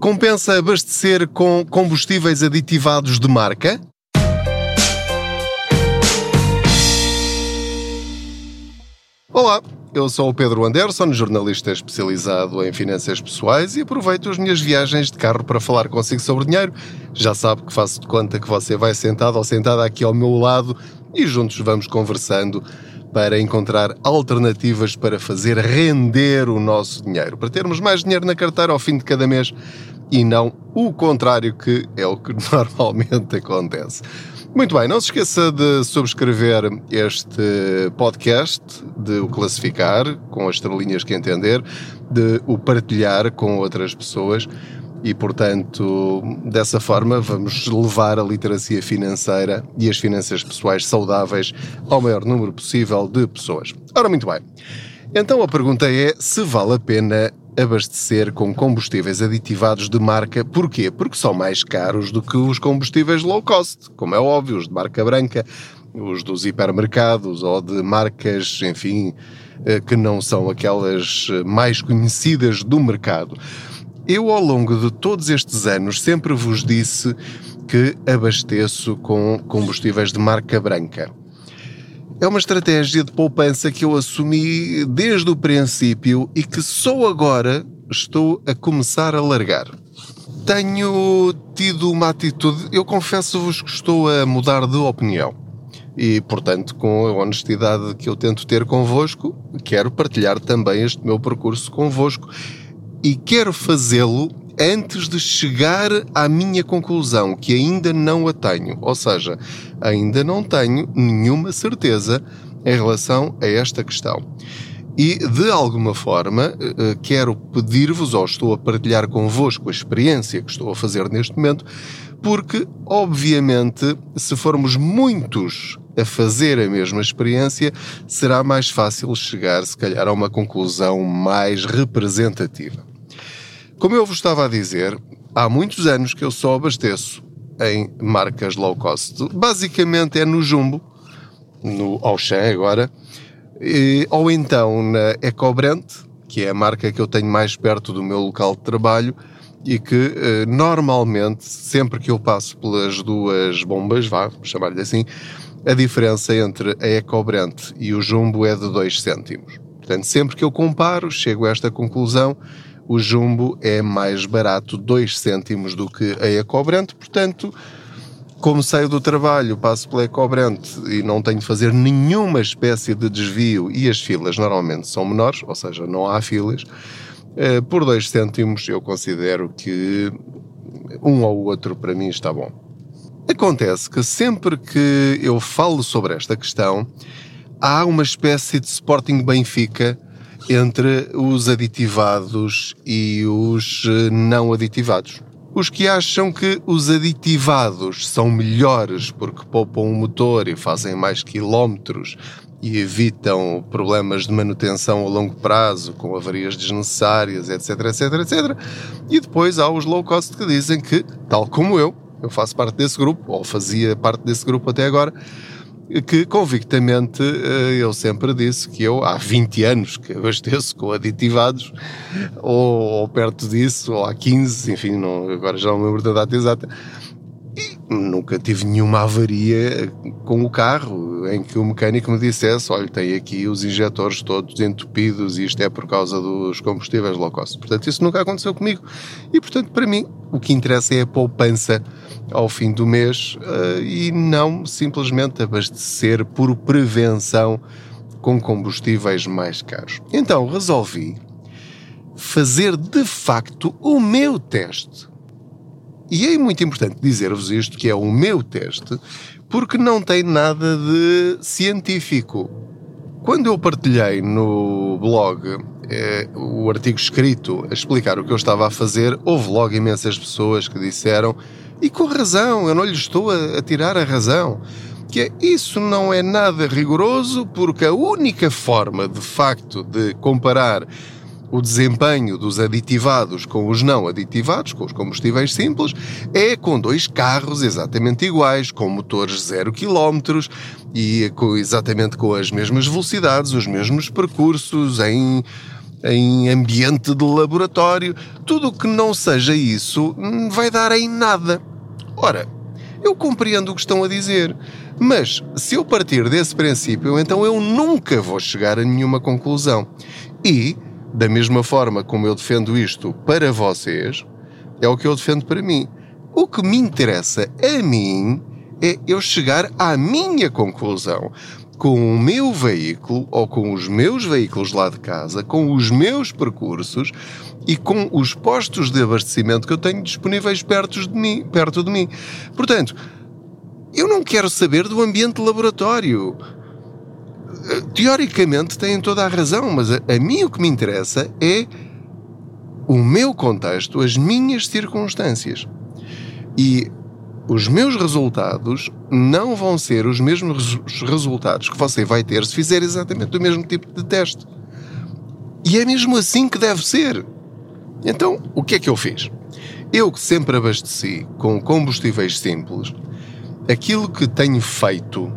Compensa abastecer com combustíveis aditivados de marca? Olá, eu sou o Pedro Anderson, jornalista especializado em finanças pessoais e aproveito as minhas viagens de carro para falar consigo sobre dinheiro. Já sabe que faço de conta que você vai sentado ou sentada aqui ao meu lado e juntos vamos conversando para encontrar alternativas para fazer render o nosso dinheiro, para termos mais dinheiro na carteira ao fim de cada mês e não o contrário, que é o que normalmente acontece. Muito bem, não se esqueça de subscrever este podcast, de o classificar com as estrelinhas que entender, de o partilhar com outras pessoas e, portanto, dessa forma vamos levar a literacia financeira e as finanças pessoais saudáveis ao maior número possível de pessoas. Ora, muito bem. Então a pergunta é se vale a pena abastecer com combustíveis aditivados de marca. Porquê? Porque são mais caros do que os combustíveis low cost, como é óbvio, os de marca branca, os dos hipermercados ou de marcas, enfim, eh, que não são aquelas mais conhecidas do mercado. Eu, ao longo de todos estes anos, sempre vos disse que abasteço com combustíveis de marca branca. É uma estratégia de poupança que eu assumi desde o princípio e que só agora estou a começar a largar. Tenho tido uma atitude, eu confesso-vos que estou a mudar de opinião. E, portanto, com a honestidade que eu tento ter convosco, quero partilhar também este meu percurso convosco e quero fazê-lo antes de chegar à minha conclusão, que ainda não a tenho. Ou seja, ainda não tenho nenhuma certeza em relação a esta questão. E, de alguma forma, eh, quero pedir-vos, ou estou a partilhar convosco a experiência que estou a fazer neste momento, porque, obviamente, se formos muitos a fazer a mesma experiência, será mais fácil chegar, se calhar, a uma conclusão mais representativa. Como eu vos estava a dizer, há muitos anos que eu só abasteço em marcas low cost. Basicamente é no Jumbo, no Auchan agora, e, ou então na Ecobrand, que é a marca que eu tenho mais perto do meu local de trabalho e que eh, normalmente, sempre que eu passo pelas duas bombas, vá, chamar-lhe assim, a diferença entre a Ecobrand e o Jumbo é de 2 cêntimos. Portanto, sempre que eu comparo, chego a esta conclusão o jumbo é mais barato 2 cêntimos do que a Ecobrante, portanto, como saio do trabalho, passo pela Ecobrante e não tenho de fazer nenhuma espécie de desvio e as filas normalmente são menores, ou seja, não há filas, eh, por 2 cêntimos eu considero que um ou outro para mim está bom. Acontece que sempre que eu falo sobre esta questão, há uma espécie de Sporting Benfica entre os aditivados e os eh, não aditivados. Os que acham que os aditivados são melhores porque poupam o motor e fazem mais quilómetros e evitam problemas de manutenção a longo prazo, com avarias desnecessárias, etc, etc, etc. E depois há os low cost que dizem que, tal como eu, eu faço parte desse grupo, ou fazia parte desse grupo até agora, que convictamente eh, eu sempre disse que eu há 20 anos que abasteço com aditivados, ou, ou perto disso, ou há 15, enfim, não, agora já não me lembro da data exata. Nunca tive nenhuma avaria com o carro em que o mecânico me dissesse: olha, tem aqui os injetores todos entupidos e isto é por causa dos combustíveis low cost. Portanto, isso nunca aconteceu comigo. E, portanto, para mim, o que interessa é a poupança ao fim do mês uh, e não simplesmente abastecer por prevenção com combustíveis mais caros. Então resolvi fazer de facto o meu teste. E é muito importante dizer-vos isto, que é o meu teste, porque não tem nada de científico. Quando eu partilhei no blog eh, o artigo escrito a explicar o que eu estava a fazer, houve logo imensas pessoas que disseram e com razão, eu não lhe estou a, a tirar a razão. Que é, isso não é nada rigoroso, porque a única forma, de facto, de comparar o desempenho dos aditivados com os não aditivados, com os combustíveis simples, é com dois carros exatamente iguais, com motores 0 km e com, exatamente com as mesmas velocidades, os mesmos percursos, em em ambiente de laboratório. Tudo o que não seja isso hum, vai dar em nada. Ora, eu compreendo o que estão a dizer, mas se eu partir desse princípio, então eu nunca vou chegar a nenhuma conclusão. E, da mesma forma como eu defendo isto para vocês, é o que eu defendo para mim. O que me interessa a mim é eu chegar à minha conclusão com o meu veículo ou com os meus veículos lá de casa, com os meus percursos e com os postos de abastecimento que eu tenho disponíveis perto de mim. Perto de mim. Portanto, eu não quero saber do ambiente de laboratório. Teoricamente têm toda a razão, mas a, a mim o que me interessa é o meu contexto, as minhas circunstâncias. E os meus resultados não vão ser os mesmos resultados que você vai ter se fizer exatamente o mesmo tipo de teste. E é mesmo assim que deve ser. Então, o que é que eu fiz? Eu que sempre abasteci com combustíveis simples, aquilo que tenho feito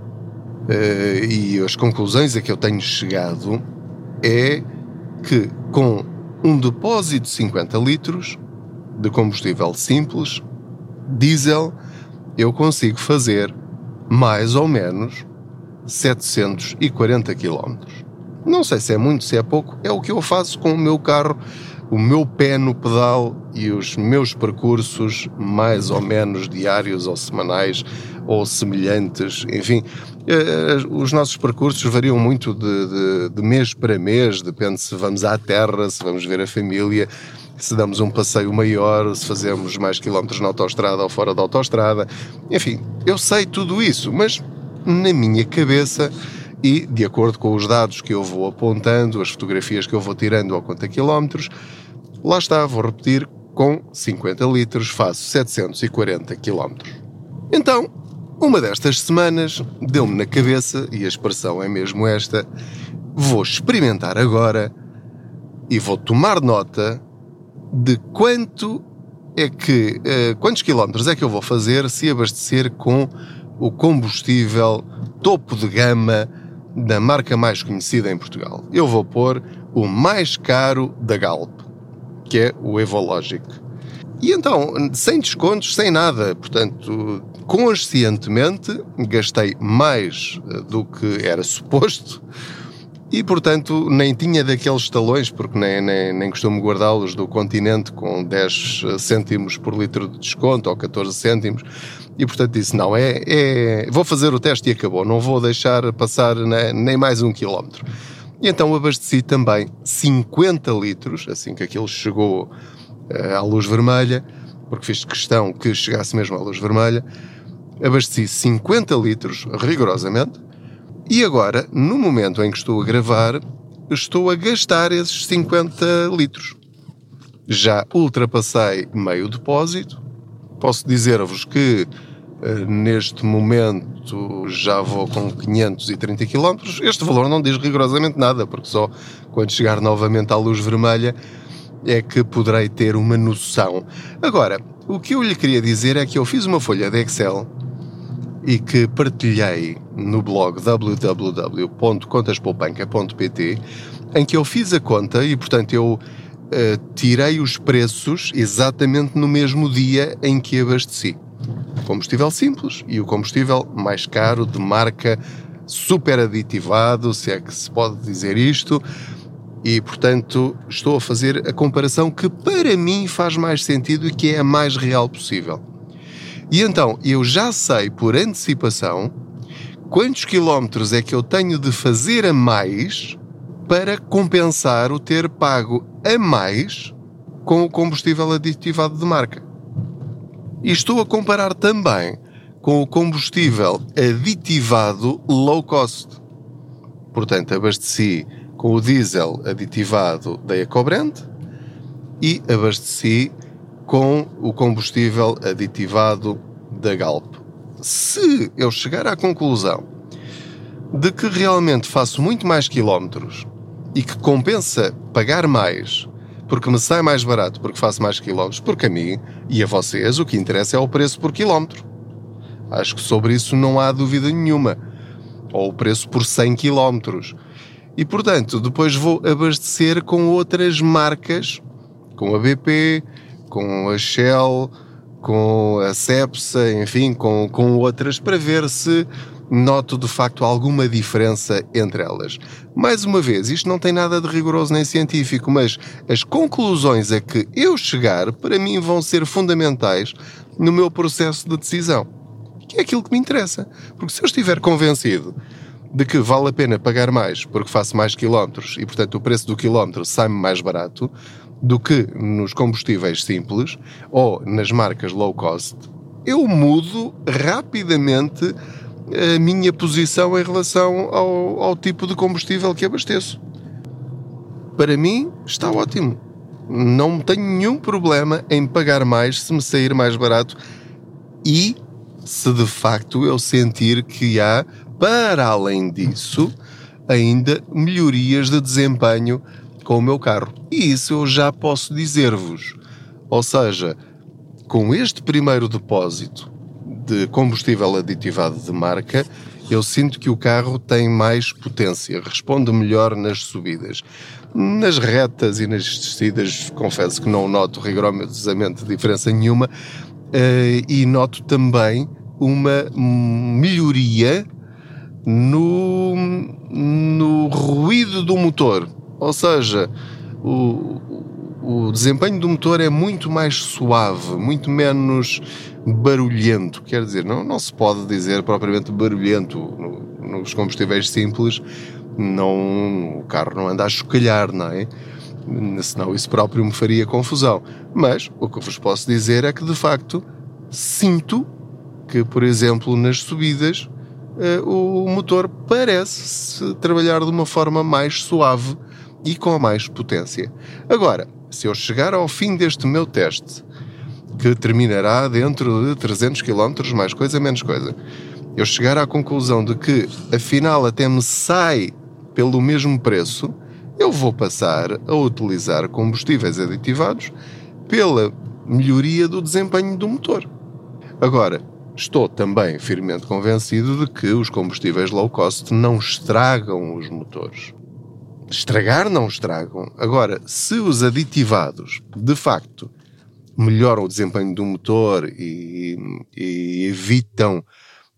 uh, e as conclusões a que eu tenho chegado é que com um depósito de 50 litros de combustível simples, diesel, eu consigo fazer mais ou menos 740 km. Não sei se é muito, se é pouco, é o que eu faço com o meu carro o meu pé no pedal e os meus percursos, mais ou menos diários ou semanais ou semelhantes, enfim, eh, os nossos percursos variam muito de, de, de mês para mês, depende se vamos à terra, se vamos ver a família, se damos um passeio maior, se fazemos mais quilómetros na autoestrada ou fora da autoestrada. Enfim, eu sei tudo isso, mas na minha cabeça e de acordo com os dados que eu vou apontando, as fotografias que eu vou tirando ao conta quilómetros, lá está, vou repetir, com 50 litros faço 740 quilómetros. Então, uma destas semanas deu-me na cabeça, e a expressão é mesmo esta, vou experimentar agora e vou tomar nota de quanto é que, uh, quantos quilómetros é que eu vou fazer se abastecer com o combustível topo de gama da marca mais conhecida em Portugal. Eu vou pôr o mais caro da Galp, que é o Evologic. E então, sem descontos, sem nada, portanto, conscientemente gastei mais eh, do que era suposto e, portanto, nem tinha daqueles talões, porque nem, nem, nem costumo guardá-los do continente com 10 eh, cêntimos por litro de desconto ou 14 cêntimos. E portanto disse: não, é, é, vou fazer o teste e acabou, não vou deixar passar nem mais um quilómetro. E então abasteci também 50 litros, assim que aquilo chegou uh, à luz vermelha, porque fiz questão que chegasse mesmo à luz vermelha. Abasteci 50 litros rigorosamente. E agora, no momento em que estou a gravar, estou a gastar esses 50 litros. Já ultrapassei meio depósito Posso dizer-vos que uh, neste momento já vou com 530 km. Este valor não diz rigorosamente nada, porque só quando chegar novamente à luz vermelha é que poderei ter uma noção. Agora, o que eu lhe queria dizer é que eu fiz uma folha de Excel e que partilhei no blog www.contaspoupanca.pt em que eu fiz a conta e, portanto, eu uh, tirei os preços exatamente no mesmo dia em que abasteci. Combustível simples e o combustível mais caro, de marca super aditivado, se é que se pode dizer isto. E, portanto, estou a fazer a comparação que para mim faz mais sentido e que é a mais real possível. E então, eu já sei por antecipação quantos quilómetros é que eu tenho de fazer a mais para compensar o ter pago a mais com o combustível aditivado de marca. E estou a comparar também com o combustível aditivado low cost. Portanto, abasteci com o diesel aditivado da EcoBrand e abasteci com o combustível aditivado da Galp. Se eu chegar à conclusão de que realmente faço muito mais quilómetros e que compensa pagar mais porque me sai mais barato porque faço mais quilómetros, porque a mim e a vocês o que interessa é o preço por quilómetro. Acho que sobre isso não há dúvida nenhuma. Ou o preço por 100 quilómetros. E portanto, depois vou abastecer com outras marcas, com a BP, com a Shell, com a Cepsa, enfim, com, com outras, para ver se noto de facto alguma diferença entre elas. Mais uma vez, isto não tem nada de rigoroso nem científico, mas as conclusões a que eu chegar, para mim, vão ser fundamentais no meu processo de decisão. Que é aquilo que me interessa. Porque se eu estiver convencido de que vale a pena pagar mais porque faço mais quilómetros e, portanto, o preço do quilómetro sai-me mais barato do que nos combustíveis simples ou nas marcas low cost, eu mudo rapidamente a minha posição em relação ao, ao tipo de combustível que abasteço. Para mim, está ótimo. Não tenho nenhum problema em pagar mais se me sair mais barato e se de facto eu sentir que há, para além disso, ainda melhorias de desempenho com o meu carro. E isso eu já posso dizer-vos. Ou seja, com este primeiro depósito de combustível aditivado de marca, eu sinto que o carro tem mais potência, responde melhor nas subidas. Nas retas e nas descidas, confesso que não noto rigorosamente diferença nenhuma, eh, e noto também uma melhoria no, no ruído do motor. Ou seja, o, o desempenho do motor é muito mais suave, muito menos barulhento. Quer dizer, não, não se pode dizer propriamente barulhento no, nos combustíveis simples. Não, o carro não anda a chocalhar, não é? Senão isso próprio me faria confusão. Mas o que vos posso dizer é que de facto sinto que, por exemplo, nas subidas, eh, o motor parece trabalhar de uma forma mais suave e com mais potência. Agora, se eu chegar ao fim deste meu teste que terminará dentro de 300 km, mais coisa, menos coisa. Eu chegar à conclusão de que, afinal, até me sai pelo mesmo preço, eu vou passar a utilizar combustíveis aditivados pela melhoria do desempenho do motor. Agora, estou também firmemente convencido de que os combustíveis low cost não estragam os motores. Estragar não estragam. Agora, se os aditivados, de facto, melhoram o desempenho do motor e, e evitam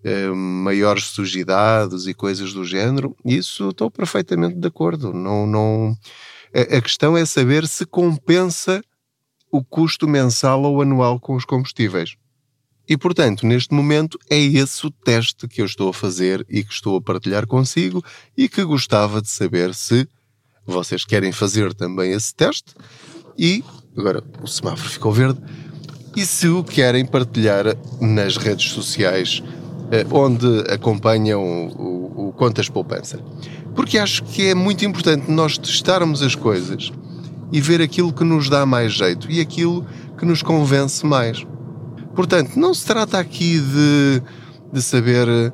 eh, maiores sujidades e coisas do género, isso estou perfeitamente de acordo. Não, não, a, a questão é saber se compensa o custo mensal ou anual com os combustíveis. E, portanto, neste momento é esse o teste que eu estou a fazer e que estou a partilhar consigo e que gostava de saber se vocês querem fazer também esse teste e Agora o semáforo ficou verde. E se o querem partilhar nas redes sociais eh, onde acompanham o, o, Contas Poupança. Porque acho que é muito importante nós testarmos as coisas e ver aquilo que nos dá mais jeito e aquilo que nos convence mais. Portanto, não se trata aqui de, de saber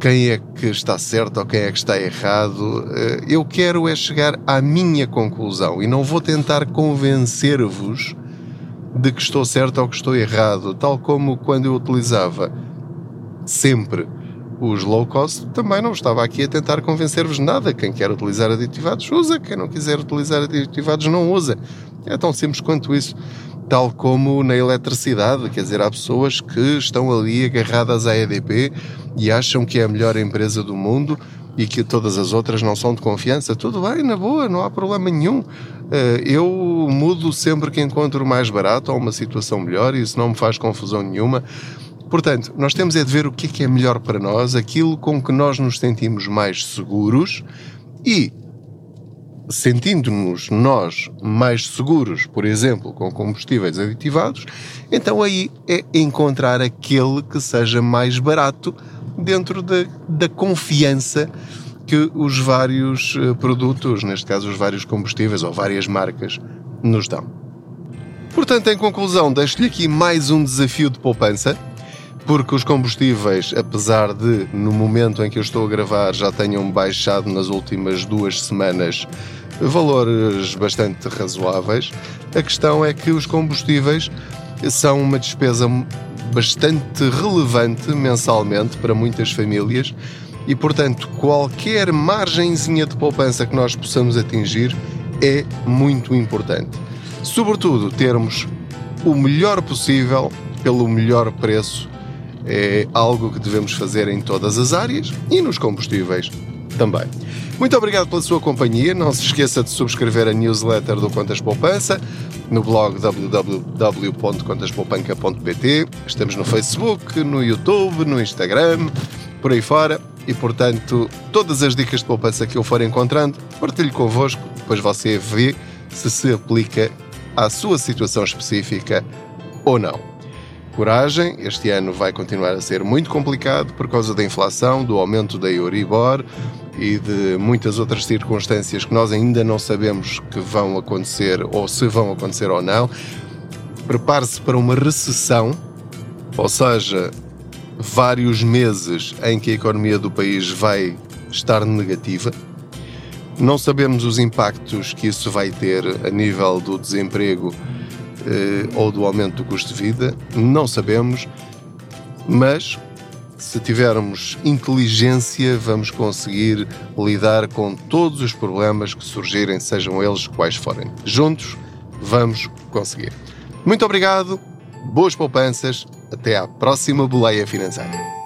quem é que está certo ou quem é que está errado. Eh, eu quero é chegar à minha conclusão e não vou tentar convencer-vos de que estou certo ou que estou errado, tal como quando eu utilizava sempre os low cost, também não estava aqui a tentar convencer-vos nada. Quem quer utilizar aditivados, usa. Quem não quiser utilizar aditivados, não usa. É tão simples quanto isso tal como na eletricidade, quer dizer, há pessoas que estão ali agarradas à EDP e acham que é a melhor empresa do mundo e que todas as outras não são de confiança. Tudo bem, na boa, não há problema nenhum. Eh, eu mudo sempre que encontro mais barato ou uma situação melhor e isso não me faz confusão nenhuma. Portanto, nós temos é de ver o que é que é melhor para nós, aquilo com que nós nos sentimos mais seguros e sentindo-nos nós mais seguros, por exemplo, com combustíveis aditivados, então aí é encontrar aquele que seja mais barato dentro da, da confiança que os vários eh, produtos, neste caso os vários combustíveis ou várias marcas, nos dão. Portanto, em conclusão, deixo-lhe aqui mais um desafio de poupança, porque os combustíveis, apesar de no momento em que eu estou a gravar já tenham baixado nas últimas duas semanas valores bastante razoáveis. A questão é que os combustíveis são uma despesa bastante relevante mensalmente para muitas famílias e, portanto, qualquer margenzinha de poupança que nós possamos atingir é muito importante. Sobretudo, termos o melhor possível pelo melhor preço é algo que devemos fazer em todas as áreas e nos combustíveis também. Muito obrigado pela sua companhia. Não se esqueça de subscrever a newsletter do Contas Poupança no blog www.contaspoupanca.pt. Estamos no Facebook, no YouTube, no Instagram, por aí fora. E, portanto, todas as dicas de poupança que eu for encontrando, partilho convosco, depois você vê se se aplica à sua situação específica ou não. Coragem, este ano vai continuar a ser muito complicado por causa da inflação, do aumento da Euribor e de muitas outras circunstâncias que nós ainda não sabemos que vão acontecer ou se vão acontecer ou não. Prepare-se para uma recessão, ou seja, vários meses em que a economia do país vai estar negativa. Não sabemos os impactos que isso vai ter a nível do desemprego ou do aumento do custo de vida, não sabemos, mas se tivermos inteligência, vamos conseguir lidar com todos os problemas que surgirem, sejam eles quais forem. Juntos, vamos conseguir. Muito obrigado, boas poupanças, até à próxima boleia financeira.